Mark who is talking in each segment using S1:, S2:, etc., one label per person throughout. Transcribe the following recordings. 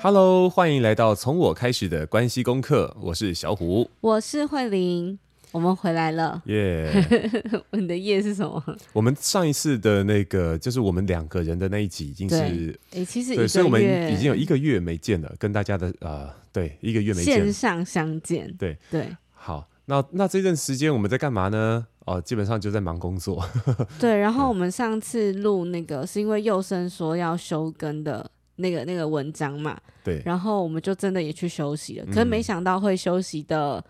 S1: Hello，欢迎来到从我开始的关系功课。我是小虎，
S2: 我是慧玲，我们回来了。
S1: 耶、
S2: yeah. 你的夜是什么？
S1: 我们上一次的那个就是我们两个人的那一集，已经是
S2: 哎，其实
S1: 对，所以我们已经有一个月没见了，跟大家的呃，对，一个月没见，
S2: 线上相见。
S1: 对
S2: 对，
S1: 好，那那这段时间我们在干嘛呢？哦，基本上就在忙工作。
S2: 对，然后我们上次录那个是因为佑生说要休更的。那个那个文章嘛，
S1: 对，
S2: 然后我们就真的也去休息了，可是没想到会休息的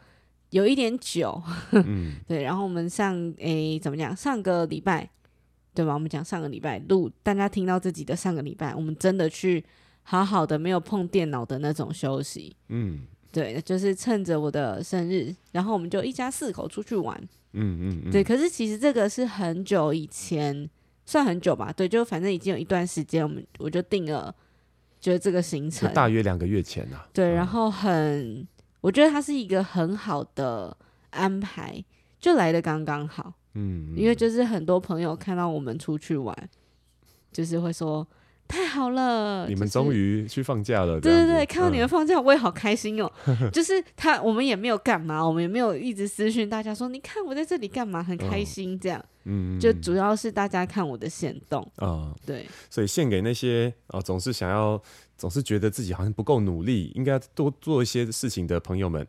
S2: 有一点久，嗯、对，然后我们上诶怎么讲？上个礼拜对吧？我们讲上个礼拜录，大家听到自己的上个礼拜，我们真的去好好的没有碰电脑的那种休息，嗯，对，就是趁着我的生日，然后我们就一家四口出去玩，嗯嗯，嗯，对，可是其实这个是很久以前，算很久吧，对，就反正已经有一段时间，我们我就定了。觉得这个行程。
S1: 大约两个月前啊，
S2: 对，然后很，嗯、我觉得它是一个很好的安排，就来的刚刚好，嗯，因为就是很多朋友看到我们出去玩，就是会说。太好了！
S1: 你们终于去放假了，
S2: 就是。对对对，看到你们放假，我也好开心哦。嗯、就是他，我们也没有干嘛，我们也没有一直私讯大家说，你看我在这里干嘛，很开心这样。嗯，就主要是大家看我的行动啊，嗯、对。
S1: 所以献给那些啊，总是想要，总是觉得自己好像不够努力，应该多做一些事情的朋友们，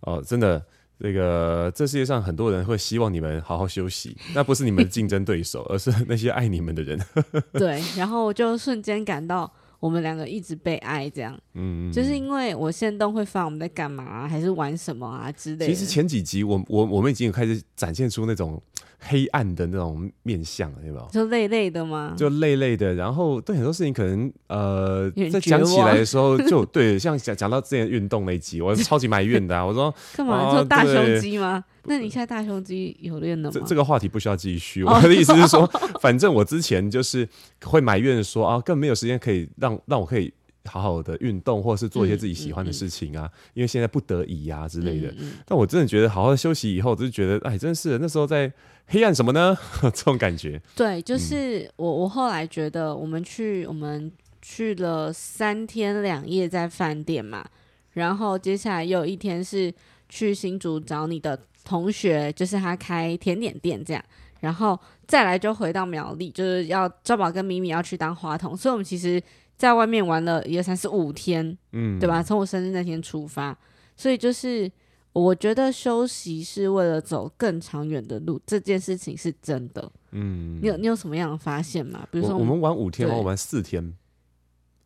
S1: 哦、啊，真的。这个这世界上很多人会希望你们好好休息，那不是你们的竞争对手，而是那些爱你们的人。
S2: 对，然后我就瞬间感到我们两个一直被爱，这样，嗯，就是因为我现动会发我们在干嘛啊，还是玩什么啊之类的。
S1: 其实前几集我我我们已经有开始展现出那种。黑暗的那种面相，有没有？
S2: 就累累的吗？
S1: 就累累的，然后对很多事情可能呃，在讲起来的时候就对，像讲讲到之前运动那一集，我是超级埋怨的啊！我说
S2: 干嘛？做大胸肌吗？那你现在大胸肌有练了吗？
S1: 这这个话题不需要继续。我的意思是说，反正我之前就是会埋怨说啊，更没有时间可以让让我可以。好好的运动，或者是做一些自己喜欢的事情啊，嗯嗯嗯、因为现在不得已呀、啊、之类的。但我真的觉得，好好的休息以后，就是觉得，哎，真是那时候在黑暗什么呢？这种感觉。
S2: 对，就是我，我后来觉得，我们去，我们去了三天两夜在饭店嘛，然后接下来又有一天是去新竹找你的同学，就是他开甜点店这样，然后再来就回到苗栗，就是要赵宝跟米米要去当花童，所以我们其实。在外面玩了一二三四五天，嗯，对吧？从我生日那天出发，所以就是我觉得休息是为了走更长远的路，这件事情是真的。嗯，你有你有什么样的发现吗？比如说我，
S1: 我们玩五天，我玩四天，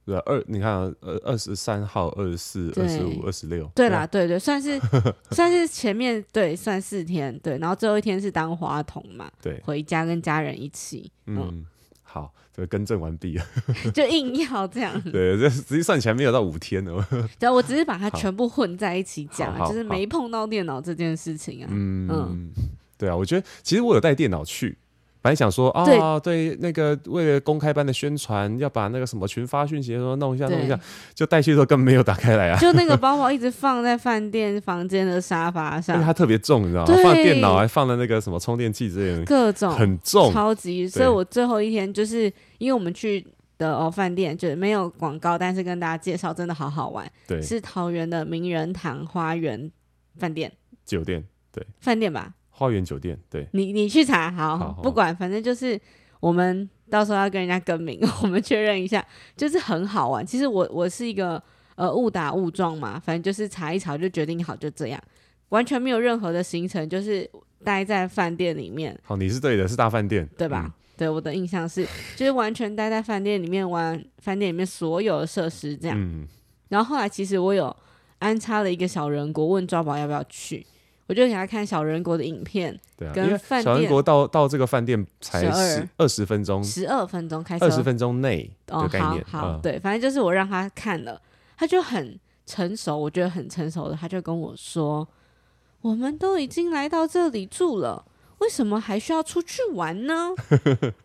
S1: 对二，你看呃二十三号、二十四、二十五、二十六，
S2: 对啦，对对，算是 算是前面对算四天，对，然后最后一天是当花童嘛，对，回家跟家人一起，嗯。嗯
S1: 好，这个更正完毕了，
S2: 就硬要这样。
S1: 对，这实际算起来没有到五天哦。
S2: 对，我只是把它全部混在一起讲，就是没碰到电脑这件事情啊。嗯嗯，
S1: 对啊，我觉得其实我有带电脑去。本来想说啊，对，那个为了公开班的宣传，要把那个什么群发讯息说弄一下弄一下，就带去的时候根本没有打开来啊。
S2: 就那个 包包一直放在饭店房间的沙发上，
S1: 因为它特别重，你知道吗？放电脑还放了那个什么充电器之类的，
S2: 各种
S1: 很重，
S2: 超级。所以我最后一天就是因为我们去的哦饭店，就是没有广告，但是跟大家介绍真的好好玩。对，是桃园的名人堂花园饭店
S1: 酒店，对，
S2: 饭店吧。
S1: 花园酒店，对，你
S2: 你去查好，好，好，不管，反正就是我们到时候要跟人家更名，我们确认一下，就是很好玩。其实我我是一个呃误打误撞嘛，反正就是查一查就决定好就这样，完全没有任何的行程，就是待在饭店里面。
S1: 好，你是对的，是大饭店，
S2: 对吧？嗯、对，我的印象是 就是完全待在饭店里面玩饭店里面所有的设施这样。嗯、然后后来其实我有安插了一个小人国，问抓宝要不要去。我就给他看小人国的影片，
S1: 对啊，跟饭店小人国到到这个饭店才十二十分钟，
S2: 十二分钟开始，
S1: 二十分钟内的概念。
S2: 哦、好，好嗯、对，反正就是我让他看了，他就很成熟，我觉得很成熟的，他就跟我说：“我们都已经来到这里住了，为什么还需要出去玩呢？”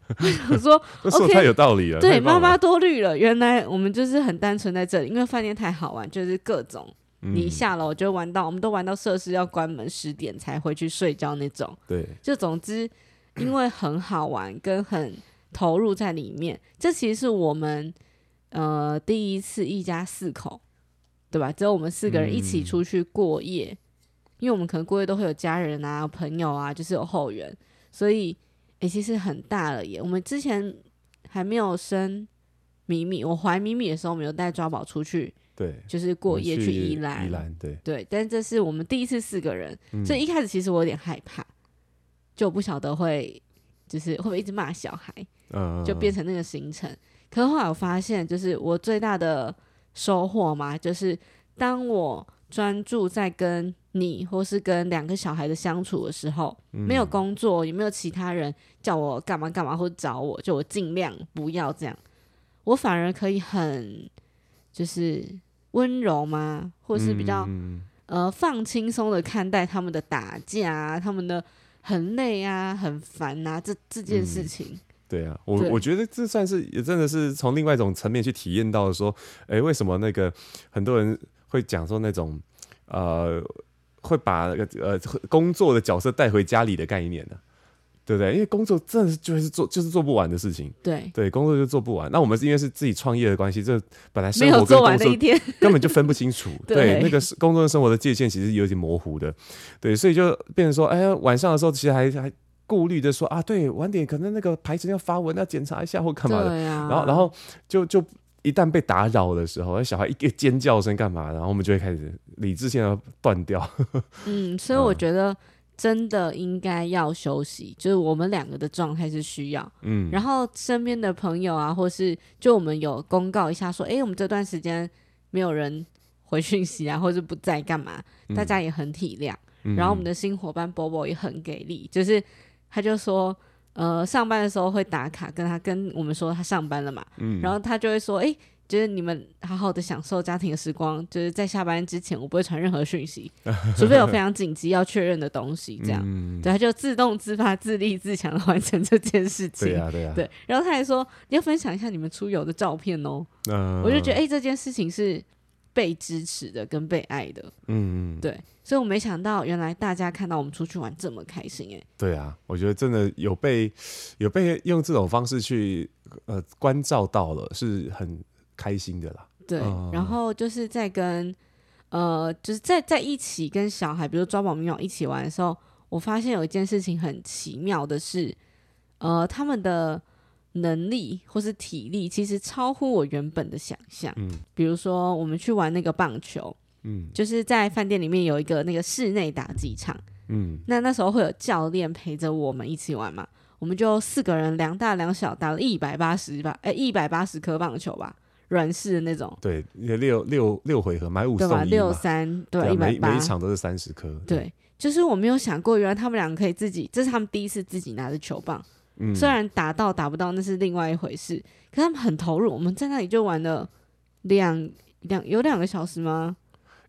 S2: 我说：“说
S1: 太有道理了，
S2: 对，妈妈多虑了，原来我们就是很单纯在这里，因为饭店太好玩，就是各种。”你下楼就玩到，我们都玩到设施要关门十点才回去睡觉那种。对，就总之，因为很好玩，跟很投入在里面，这其实是我们呃第一次一家四口，对吧？只有我们四个人一起出去过夜，嗯、因为我们可能过夜都会有家人啊、朋友啊，就是有后援，所以诶、欸，其实很大了耶。我们之前还没有生米米，我怀米米的时候，我们有带抓宝出去。
S1: 对，
S2: 就是过夜去宜兰，
S1: 宜兰对。
S2: 对，但这是我们第一次四个人，嗯、所以一开始其实我有点害怕，就不晓得会就是会不会一直骂小孩，嗯，就变成那个行程。可是后来我发现，就是我最大的收获嘛，就是当我专注在跟你或是跟两个小孩的相处的时候，嗯、没有工作，也没有其他人叫我干嘛干嘛或者找我，就我尽量不要这样，我反而可以很就是。温柔吗？或是比较、嗯、呃放轻松的看待他们的打架啊，他们的很累啊，很烦啊，这这件事情。嗯、
S1: 对啊，我我觉得这算是也真的是从另外一种层面去体验到说，哎、欸，为什么那个很多人会讲说那种呃会把那个呃工作的角色带回家里的概念呢？对不对？因为工作真的是就是做就是做不完的事情。
S2: 对
S1: 对，工作就做不完。那我们是因为是自己创业的关系，这本来生
S2: 活跟
S1: 工作 根本就分不清楚。对，对，那个工作跟生活的界限其实有点模糊的。对，所以就变成说，哎呀，晚上的时候其实还还顾虑着说啊，对，晚点可能那个排程要发文要检查一下或干嘛的。
S2: 啊。
S1: 然后然后就就一旦被打扰的时候，小孩一个尖叫声干嘛，然后我们就会开始理智线要断掉。
S2: 嗯，所以 我觉得。真的应该要休息，就是我们两个的状态是需要，嗯，然后身边的朋友啊，或是就我们有公告一下说，哎，我们这段时间没有人回讯息啊，或者不在干嘛，嗯、大家也很体谅。嗯、然后我们的新伙伴波波也很给力，就是他就说，呃，上班的时候会打卡，跟他跟我们说他上班了嘛，嗯，然后他就会说，哎。就是你们好好的享受家庭的时光，就是在下班之前，我不会传任何讯息，除非有非常紧急要确认的东西，这样，嗯、对，他就自动自发、自立自强的完成这件事情。
S1: 对啊，对啊，
S2: 对。然后他还说，你要分享一下你们出游的照片哦。嗯、我就觉得，哎、欸，这件事情是被支持的，跟被爱的。嗯嗯。对，所以我没想到，原来大家看到我们出去玩这么开心，哎。
S1: 对啊，我觉得真的有被有被用这种方式去呃关照到了，是很。开心的啦，
S2: 对，嗯、然后就是在跟呃，就是在在一起跟小孩，比如抓宝咪咪一起玩的时候，我发现有一件事情很奇妙的是，呃，他们的能力或是体力其实超乎我原本的想象。嗯，比如说我们去玩那个棒球，嗯，就是在饭店里面有一个那个室内打击场，嗯，那那时候会有教练陪着我们一起玩嘛，我们就四个人，两大两小，打了一百八十吧，哎，一百八十颗棒球吧。软式的那种，
S1: 对，六六六回合买五送一嘛，
S2: 六三对，
S1: 对每每一场都是三十颗。
S2: 对，对就是我没有想过，原来他们两个可以自己，这是他们第一次自己拿着球棒。嗯，虽然打到打不到那是另外一回事，可他们很投入。我们在那里就玩了两两有两个小时吗？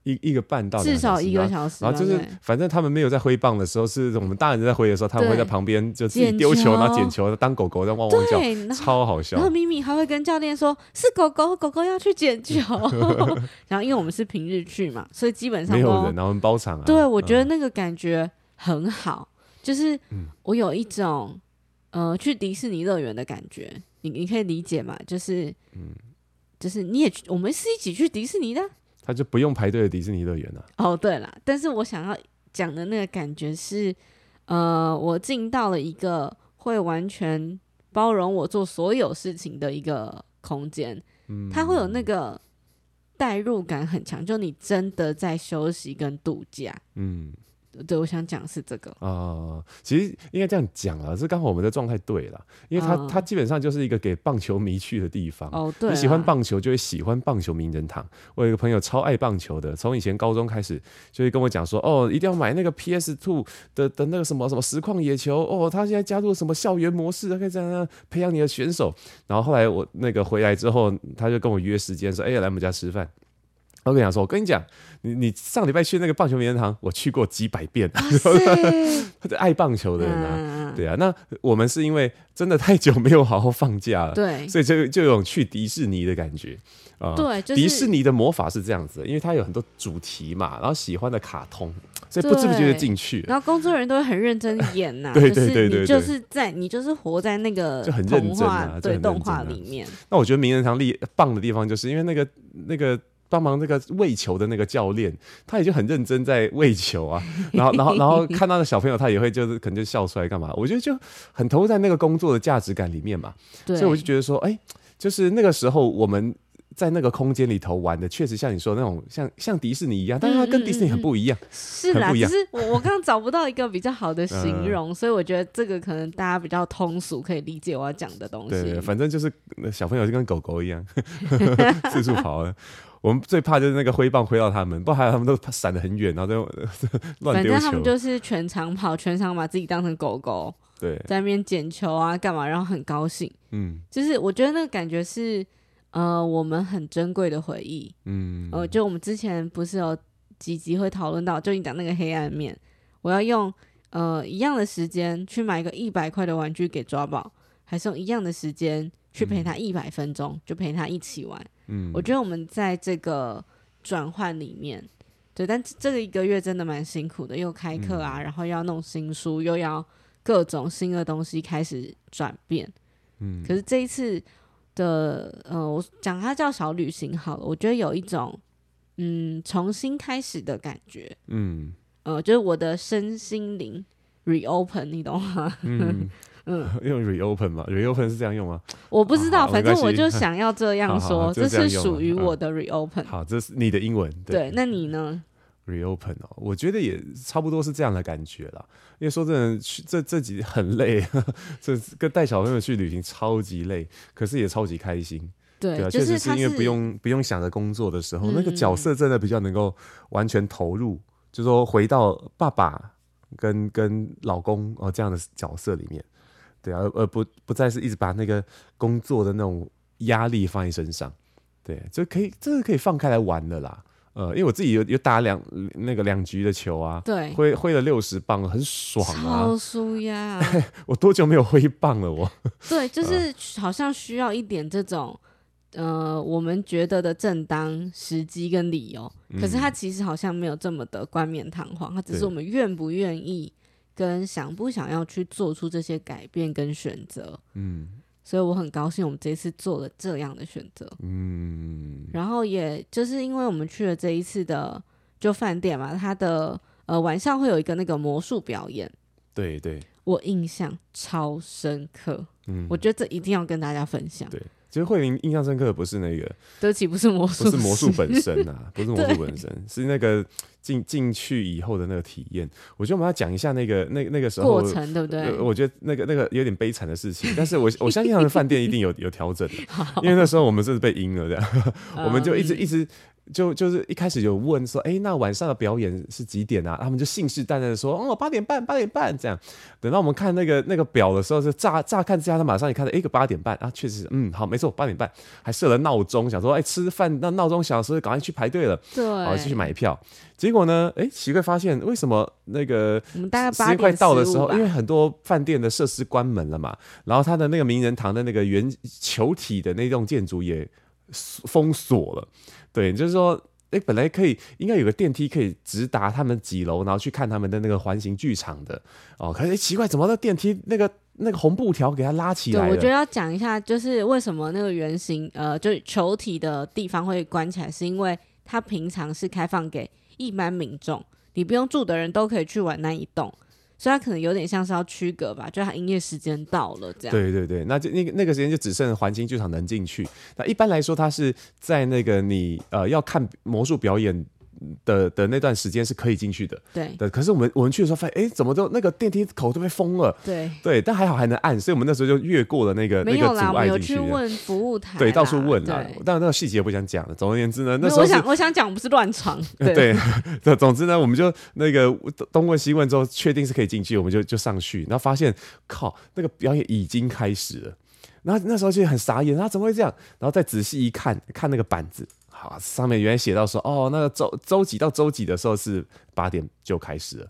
S1: 一一个半到
S2: 至少一个小时，
S1: 然后就是反正他们没有在挥棒的时候，是我们大人在挥的时候，他们会在旁边就自己丢球，然后捡球，当狗狗在汪汪叫，超好笑。
S2: 然后咪咪还会跟教练说：“是狗狗，狗狗要去捡球。”然后因为我们是平日去嘛，所以基本上
S1: 没有人，然后包场啊。
S2: 对，我觉得那个感觉很好，就是我有一种呃去迪士尼乐园的感觉，你你可以理解嘛？就是嗯，就是你也去，我们是一起去迪士尼的。
S1: 他就不用排队的迪士尼乐园了。
S2: 哦，对了，但是我想要讲的那个感觉是，呃，我进到了一个会完全包容我做所有事情的一个空间。嗯，它会有那个代入感很强，就你真的在休息跟度假。嗯。对，我想讲是这个啊、
S1: 呃，其实应该这样讲啊，是刚好我们的状态对了，因为它、嗯、它基本上就是一个给棒球迷去的地方。
S2: 哦，对，
S1: 你喜欢棒球就会喜欢棒球名人堂。我有一个朋友超爱棒球的，从以前高中开始就会跟我讲说，哦，一定要买那个 PS Two 的的那个什么什么实况野球，哦，他现在加入什么校园模式，可以这样培养你的选手。然后后来我那个回来之后，他就跟我约时间说，哎，来我们家吃饭。我跟你讲说，我跟你讲，你你上礼拜去那个棒球名人堂，我去过几百遍。他 是 爱棒球的人啊，
S2: 啊，
S1: 对啊。那我们是因为真的太久没有好好放假了，
S2: 对，
S1: 所以就就有种去迪士尼的感觉啊。
S2: 对，就是，
S1: 迪士尼的魔法是这样子的，因为它有很多主题嘛，然后喜欢的卡通，所以不知不觉就进去。
S2: 然后工作人员都会很认真演呐，
S1: 对对对对，
S2: 你就是在你就是活在那个
S1: 就很认真啊，
S2: 对动画里面。
S1: 那我觉得名人堂厉棒的地方，就是因为那个那个。帮忙那个喂球的那个教练，他也就很认真在喂球啊，然后然后然后 看到的小朋友，他也会就是可能就笑出来干嘛？我觉得就很投入在那个工作的价值感里面嘛，对，所以我就觉得说，哎，就是那个时候我们在那个空间里头玩的，确实像你说的那种像像迪士尼一样，但是它跟迪士尼很不一样，
S2: 是啦，其实我我刚刚找不到一个比较好的形容，嗯，所以我觉得这个可能大家比较通俗，可以理解我要讲的东西。
S1: 对，对，反正就是小朋友就跟狗狗一样，四处跑了。我们最怕就是那个挥棒挥到他们，不还有他们都闪得很远，然后就 乱丢球。反正
S2: 他们就是全场跑，全场把自己当成狗狗，
S1: 对，
S2: 在那边捡球啊，干嘛，然后很高兴。
S1: 嗯，
S2: 就是我觉得那个感觉是，呃，我们很珍贵的回忆。
S1: 嗯，
S2: 呃，就我们之前不是有几集会讨论到，就你讲那个黑暗面，我要用呃一样的时间去买一个一百块的玩具给抓宝，还是用一样的时间去陪他一百分钟，嗯，就陪他一起玩。
S1: 嗯，
S2: 我觉得我们在这个转换里面，对，但这个一个月真的蛮辛苦的，又开课啊，嗯，然后又要弄新书，又要各种新的东西开始转变。
S1: 嗯，
S2: 可是这一次的，呃，我讲它叫小旅行好了，我觉得有一种嗯重新开始的感觉。
S1: 嗯，
S2: 呃，就是我的身心灵 reopen，你懂吗？
S1: 嗯。
S2: 嗯，
S1: 用 reopen 吗？reopen 是这样用吗？
S2: 我不知道，反正我就想要
S1: 这样说，这，
S2: 这是属于我的 reopen。
S1: 好，这是你的英文。对，
S2: 对那你呢
S1: ？reopen 哦，我觉得也差不多是这样的感觉啦。因为说真的，去这这几很累，这跟带小朋友去旅行超级累，可是也超级开心。
S2: 对，
S1: 对啊，
S2: 就是
S1: 确实是因为不用不用想着工作的时候，嗯，那个角色真的比较能够完全投入，就说回到爸爸跟跟老公哦这样的角色里面。对啊，而而不不再是一直把那个工作的那种压力放在身上，对，就可以这个可以放开来玩的啦。呃，因为我自己有有打两那个两局的球啊，
S2: 对，
S1: 挥挥了六十磅，很爽啊，
S2: 超舒压。
S1: 我多久没有挥棒了？我
S2: 对，就是好像需要一点这种呃，我们觉得的正当时机跟理由，嗯，可是他其实好像没有这么的冠冕堂皇，他只是我们愿不愿意。跟想不想要去做出这些改变跟选择，
S1: 嗯，
S2: 所以我很高兴我们这次做了这样的选择，
S1: 嗯，
S2: 然后也就是因为我们去了这一次的就饭店嘛，它的呃晚上会有一个那个魔术表演，
S1: 对对，
S2: 我印象超深刻，
S1: 嗯，
S2: 我觉得这一定要跟大家分享，
S1: 对。其实慧玲印象深刻的不是那个，
S2: 对不起，不是魔术，
S1: 不是魔术本身啊，不是魔术本身，是那个进进去以后的那个体验。我觉得我们要讲一下那个那那个时候
S2: 过程，对不对？
S1: 呃、我觉得那个那个有点悲惨的事情，但是我我相信他们饭店一定有有调整的，因为那时候我们是被阴了这样，我们就一直一直。就就是一开始有问说，哎、欸，那晚上的表演是几点啊？他们就信誓旦旦的说，哦，八点半，八点半这样。等到我们看那个那个表的时候，是乍乍看之下，他马上一看到，哎、欸，个八点半啊，确实，嗯，好，没错，八点半，还设了闹钟，想说，哎、欸，吃饭那闹钟响的时候，赶快去排队了，
S2: 对，
S1: 好，继续买票。结果呢，哎、欸，奇怪，发现为什么那个
S2: 我们大概
S1: 时间快到的时候，因为很多饭店的设施关门了嘛，然后他的那个名人堂的那个圆球体的那栋建筑也封锁了，对，就是说。哎、欸，本来可以应该有个电梯可以直达他们几楼，然后去看他们的那个环形剧场的哦。可是、欸、奇怪，怎么那电梯那个那个红布条给它拉起来了？
S2: 对，我觉得要讲一下，就是为什么那个圆形呃，就是球体的地方会关起来，是因为它平常是开放给一般民众，你不用住的人都可以去玩那一栋。所以它可能有点像是要区隔吧，就它营业时间到了这样。
S1: 对对对，那就那个那个时间就只剩环境剧场能进去。那一般来说，它是在那个你呃要看魔术表演。的的那段时间是可以进去的，
S2: 对
S1: 的。可是我们我们去的时候发现，哎，怎么都那个电梯口都被封了，
S2: 对
S1: 对。但还好还能按，所以我们那时候就越过了那个
S2: 那个阻碍进去。我有去问服务台，
S1: 对，到处问了。但那个细节不想讲了。总而言之呢，那时候
S2: 我想我想讲不是乱闯，
S1: 对 对。总之呢，我们就那个东问西问之后，确定是可以进去，我们就就上去，然后发现靠，那个表演已经开始了。然后那时候就很傻眼，他怎么会这样？然后再仔细一看，看那个板子。好，上面原来写到说，哦，那个周周几到周几的时候是八点就开始了。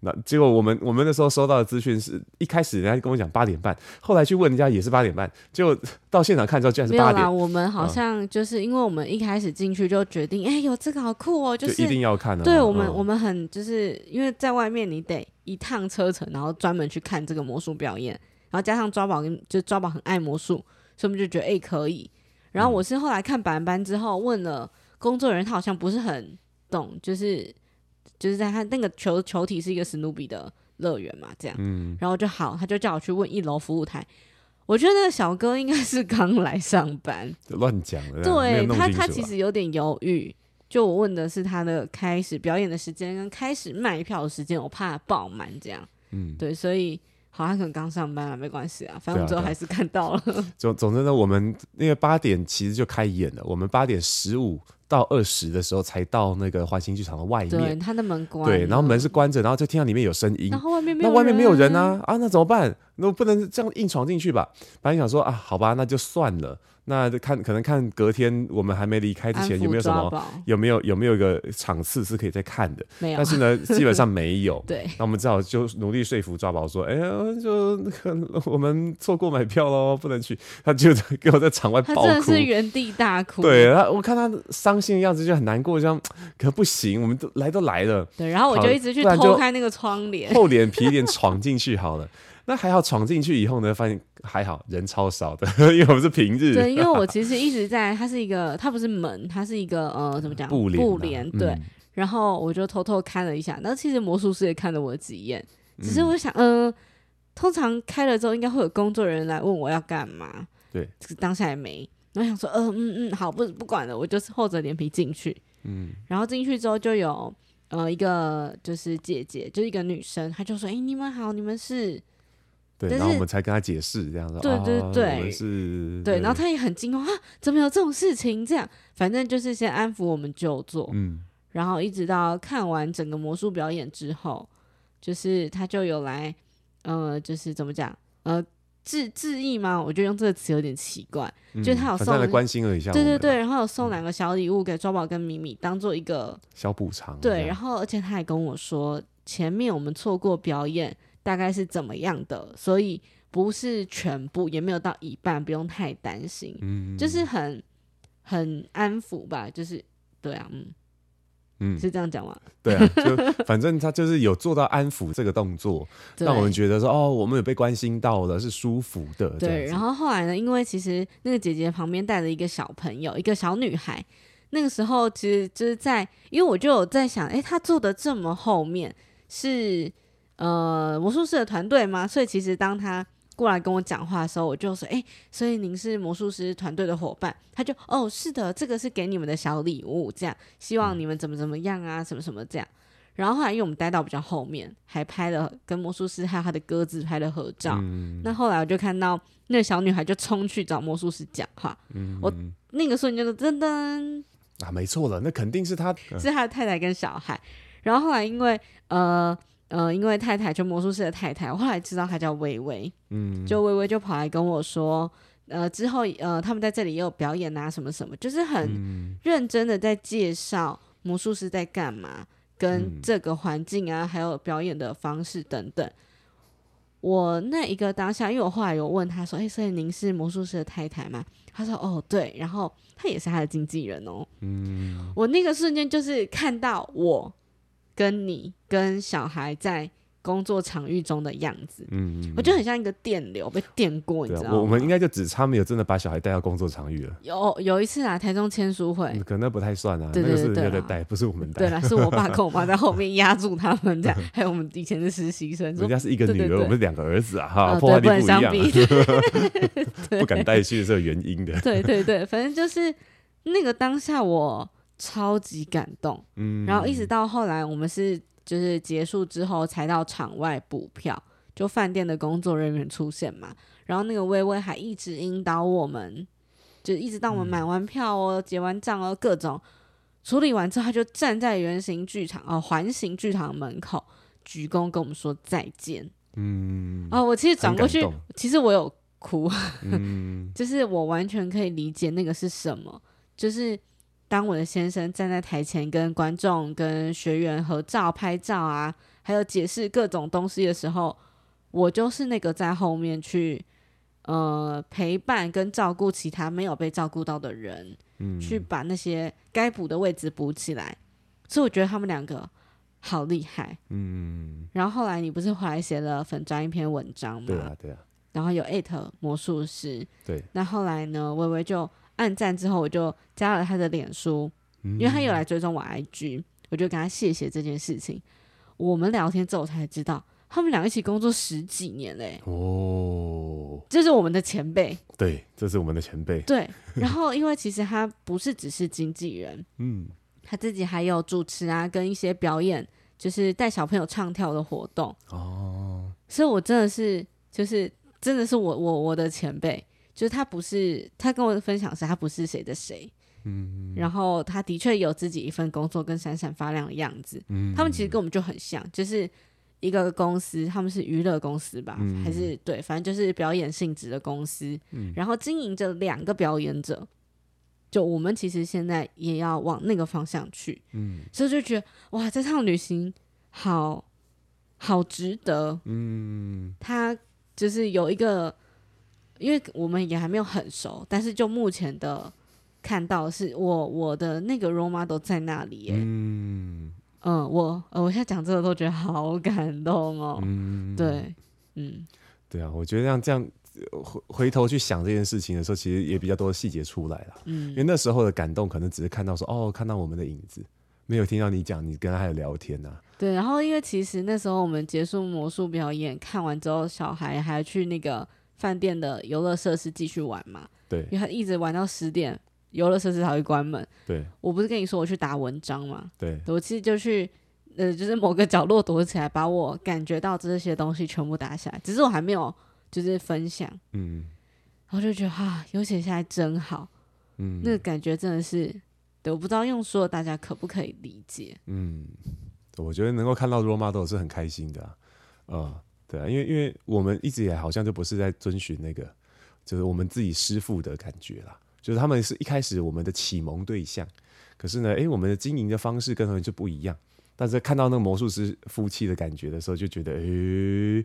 S1: 那结果我们我们那时候收到的资讯是一开始人家跟我讲八点半，后来去问人家也是八点半，结果到现场看之后居然是八点。
S2: 没有啦，我们好像就是因为我们一开始进去就决定，哎、嗯，有、欸、这个好酷哦，就是
S1: 就一定要看的。
S2: 对我们，嗯、我们很就是因为在外面你得一趟车程，然后专门去看这个魔术表演，然后加上抓宝跟就抓宝很爱魔术，所以我们就觉得哎、欸、可以。然后我是后来看白班之后问了工作人员，他好像不是很懂，就是就是在他那个球球体是一个史努比的乐园嘛，这样，嗯，然后就好，他就叫我去问一楼服务台。我觉得那个小哥应该是刚来上班，
S1: 乱讲的。
S2: 对他，他其实有点犹豫。就我问的是他的开始表演的时间跟开始卖票的时间，我怕爆满这样。嗯，对，所以。好，他可能刚上班啊，没关系啊，反正我最后还是看到了。
S1: 总总之呢，我们那个八点其实就开演了，我们八点十五到二十的时候才到那个环形剧场的外面。
S2: 对，他的门关。
S1: 对，然后门是关着，然后就听到里面有声音。
S2: 然后外面没有，
S1: 那外面没有人啊啊，那怎么办？那我不能这样硬闯进去吧？本来想说啊，好吧，那就算了。那就看可能看隔天我们还没离开之前有没有什么有没有有没有一个场次是可以再看的，
S2: 没有。
S1: 但是呢，基本上没有。
S2: 对。
S1: 那我们只好就努力说服抓宝说：“哎呀，就我们错过买票喽，不能去。”他就给我在场外爆哭，
S2: 他真的是原地大哭。
S1: 对，他我看他伤心的样子就很难过，这样可不行，我们都来都来了。
S2: 对，然后我就一直去偷开那个窗帘，
S1: 厚脸皮一点闯进去好了。那还好，闯进去以后呢，发现还好人超少的，因为我们是平日。
S2: 对，因为我 其实一直在，它是一个，它不是门，它是一个呃，怎么讲？
S1: 布帘。
S2: 布帘。对、嗯。然后我就偷偷看了一下，那其实魔术师也看了我几眼，只是我想，嗯、呃，通常开了之后应该会有工作人员来问我要干嘛。
S1: 对。
S2: 这个当下也没，然后想说，呃、嗯嗯嗯，好，不不管了，我就是厚着脸皮进去。嗯。然后进去之后就有呃一个就是姐姐，就是一个女生，她就说：“哎、欸，你们好，你们是。”
S1: 对，然后我们才跟他解释这样子。
S2: 对对对，
S1: 啊、是。
S2: 对，然后他也很惊慌啊，怎么有这种事情？这样，反正就是先安抚我们就坐。嗯。然后一直到看完整个魔术表演之后，就是他就有来，呃，就是怎么讲，呃，致致意吗？我觉得用这个词有点奇怪。嗯、就是他有送来
S1: 关心了一下。
S2: 对对对，然后有送两个小礼物给抓宝跟米米，当做一个
S1: 小补偿。
S2: 对，然后而且他还跟我说，前面我们错过表演。大概是怎么样的，所以不是全部，也没有到一半，不用太担心，嗯，就是很很安抚吧，就是对啊，嗯嗯，是这样讲吗？
S1: 对啊，就反正他就是有做到安抚这个动作，让我们觉得说哦，我们有被关心到了，是舒服的。
S2: 对，然后后来呢，因为其实那个姐姐旁边带着一个小朋友，一个小女孩，那个时候其实就是在，因为我就有在想，哎，她坐的这么后面是。呃，魔术师的团队吗？所以其实当他过来跟我讲话的时候，我就说：“哎、欸，所以您是魔术师团队的伙伴？”他就：“哦，是的，这个是给你们的小礼物，这样希望你们怎么怎么样啊，什么什么这样。”然后后来因为我们待到比较后面，还拍了跟魔术师还有他的鸽子拍了合照。嗯、那后来我就看到那个小女孩就冲去找魔术师讲话。嗯、我那个瞬间就噔噔
S1: 啊，没错了，那肯定是他，
S2: 是他的太太跟小孩。然后后来因为呃。呃，因为太太就魔术师的太太，我后来知道她叫薇薇，嗯，就薇薇就跑来跟我说，呃，之后呃，他们在这里也有表演啊，什么什么，就是很认真的在介绍魔术师在干嘛，跟这个环境啊，还有表演的方式等等。我那一个当下，因为我后来有问他说，哎，所以您是魔术师的太太吗？他说，哦，对，然后他也是他的经纪人哦，嗯，我那个瞬间就是看到我。跟你跟小孩在工作场域中的样子，嗯，嗯，我觉得很像一个电流被电过，你知道吗？
S1: 我们应该就只差没有真的把小孩带到工作场域了。
S2: 有有一次啊，台中签书会，
S1: 可能不太算啊，对对对，那个是人家在带，不是我们带。
S2: 对啦，是我爸跟我妈在后面压住他们这样，还有我们以前的实习生，
S1: 人家是一个女
S2: 儿，
S1: 我们是两个儿子啊，哈，破坏力不一样，不敢带去是有原因的。
S2: 对对对，反正就是那个当下我超级感动，嗯，然后一直到后来我们是。就是结束之后才到场外补票，就饭店的工作人员出现嘛，然后那个薇薇还一直引导我们，就一直到我们买完票哦、结完账哦，各种。处理完之后，他就站在圆形剧场哦、环形剧场门口鞠躬跟我们说再见。嗯，哦，我其实转过去，其实我有哭，嗯、就是我完全可以理解那个是什么，就是当我的先生站在台前跟观众、跟学员合照、拍照啊，还有解释各种东西的时候，我就是那个在后面去呃陪伴跟照顾其他没有被照顾到的人，嗯，去把那些该补的位置补起来。所以我觉得他们两个好厉害，嗯。然后后来你不是后来写了粉专一篇文章吗？
S1: 对啊，对啊。
S2: 然后有艾特魔术师，
S1: 对。
S2: 那后来呢？微微就按赞之后，我就加了他的脸书，嗯、因为他有来追踪我 IG，我就跟他谢谢这件事情。我们聊天之后才知道，他们俩一起工作十几年嘞。哦，这是我们的前辈。
S1: 对，这是我们的前辈。
S2: 对。然后，因为其实他不是只是经纪人，嗯，他自己还有主持啊，跟一些表演，就是带小朋友唱跳的活动。哦。所以我真的是就是。真的是我我我的前辈，就是他不是他跟我的分享是，他不是谁的谁，嗯，然后他的确有自己一份工作跟闪闪发亮的样子，嗯，他们其实跟我们就很像，就是一个公司，他们是娱乐公司吧，嗯，还是对，反正就是表演性质的公司，嗯，然后经营着两个表演者，就我们其实现在也要往那个方向去，嗯，所以就觉得哇，这趟旅行好好值得，嗯，他。就是有一个，因为我们也还没有很熟，但是就目前的看到是我我的那个 role model 在那里耶，嗯。嗯，我呃我现在讲这个都觉得好感动哦，嗯，对，嗯，
S1: 对啊，我觉得像这样回回头去想这件事情的时候，其实也比较多的细节出来了，嗯，因为那时候的感动可能只是看到说哦，看到我们的影子。没有听到你讲，你跟他还有聊天呢、啊。
S2: 对，然后因为其实那时候我们结束魔术表演，看完之后，小孩还去那个饭店的游乐设施继续玩嘛。
S1: 对，
S2: 因为他一直玩到十点，游乐设施才会关门。
S1: 对，
S2: 我不是跟你说我去打文章嘛？
S1: 对，
S2: 我其实就去，呃，就是某个角落躲起来，把我感觉到这些东西全部打下来。只是我还没有就是分享，嗯，然后就觉得啊，有写下来真好，嗯，那个感觉真的是。对我不知道用说大家可不可以理解？
S1: 嗯，我觉得能够看到 role model 是很开心的啊，呃，对啊，因为因为我们一直以来好像就不是在遵循那个，就是我们自己师傅的感觉啦，就是他们是一开始我们的启蒙对象，可是呢，哎，我们的经营的方式跟他们就不一样，但是看到那个魔术师夫妻的感觉的时候，就觉得，哎，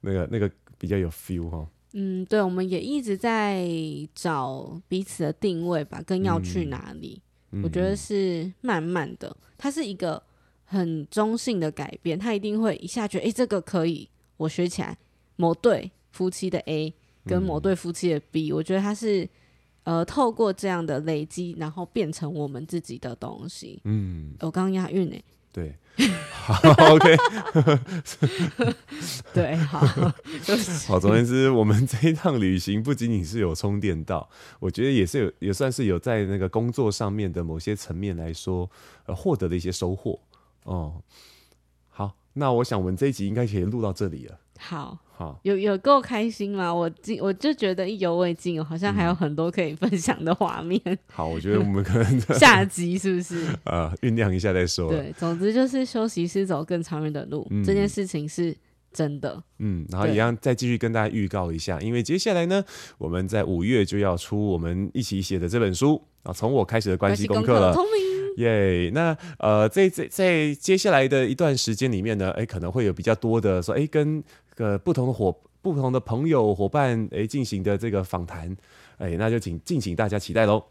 S1: 那个那个比较有 feel 哈。
S2: 嗯，对，我们也一直在找彼此的定位吧，跟要去哪里。嗯我觉得是慢慢的，它是一个很中性的改变，他一定会一下觉得，哎，这个可以，我学起来。某对夫妻的 A 跟某对夫妻的 B，嗯，我觉得它是呃透过这样的累积，然后变成我们自己的东西。嗯，我刚刚押韵呢。
S1: 对，好，OK，
S2: 对，好，
S1: 好，总而言之，我们这一趟旅行不仅仅是有充电到，我觉得也是有，也算是有在那个工作上面的某些层面来说，呃，获得的一些收获。哦，好，那我想我们这一集应该可以录到这里了。
S2: 好。好有有够开心吗？我今我就觉得意犹未尽，好像还有很多可以分享的画面。嗯。好，
S1: 我觉得我们可能
S2: 下集是不是？
S1: 呃，酝酿一下再说。
S2: 对，总之就是休息是走更长远的路，嗯，这件事情是真的。
S1: 嗯，然后一样再继续跟大家预告一下，因为接下来呢，我们在五月就要出我们一起写的这本书啊，从我开始的关系功课了。耶，yeah, 那呃，在在在接下来的一段时间里面呢，哎，可能会有比较多的说，哎，跟呃不同的伙、不同的朋友伙伴，哎，进行的这个访谈，哎，那就请敬请大家期待喽。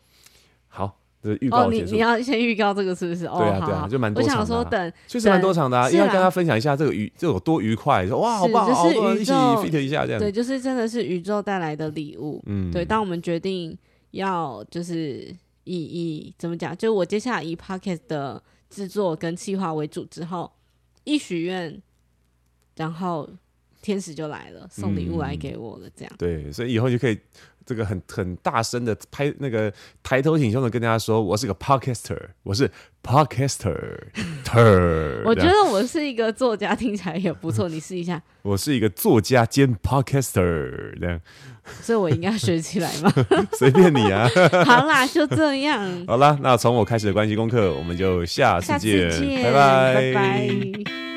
S1: 好，这个预告。哦，
S2: 你你要先预告这个是不是？哦，
S1: 对啊，对啊，就蛮多场的啊。我想说等，确实蛮多场的啊，因为要跟他分享一下这个愉，这有多愉快，说哇，好棒，就是好多人一起 fit 一下这样。
S2: 对，就是真的是宇宙带来的礼物。嗯，对，当我们决定要就是。以以怎么讲？就我接下来以 podcast 的制作跟企划为主之后，一许愿，然后天使就来了，送礼物来给我了，这样、嗯。
S1: 对，所以以后就可以这个很很大声的拍那个抬头挺胸的跟大家说，我是个 podcaster，我是 podcaster。
S2: 我觉得我是一个作家，听起来也不错，你试一下。
S1: 我是一个作家兼 podcaster，这样。
S2: 所以我应该学起来吗？
S1: 随便你啊！
S2: 好啦，就这样。
S1: 好啦，那从我开始的关系功课，我们就下次见，
S2: 下次见，
S1: 拜拜，
S2: 拜拜。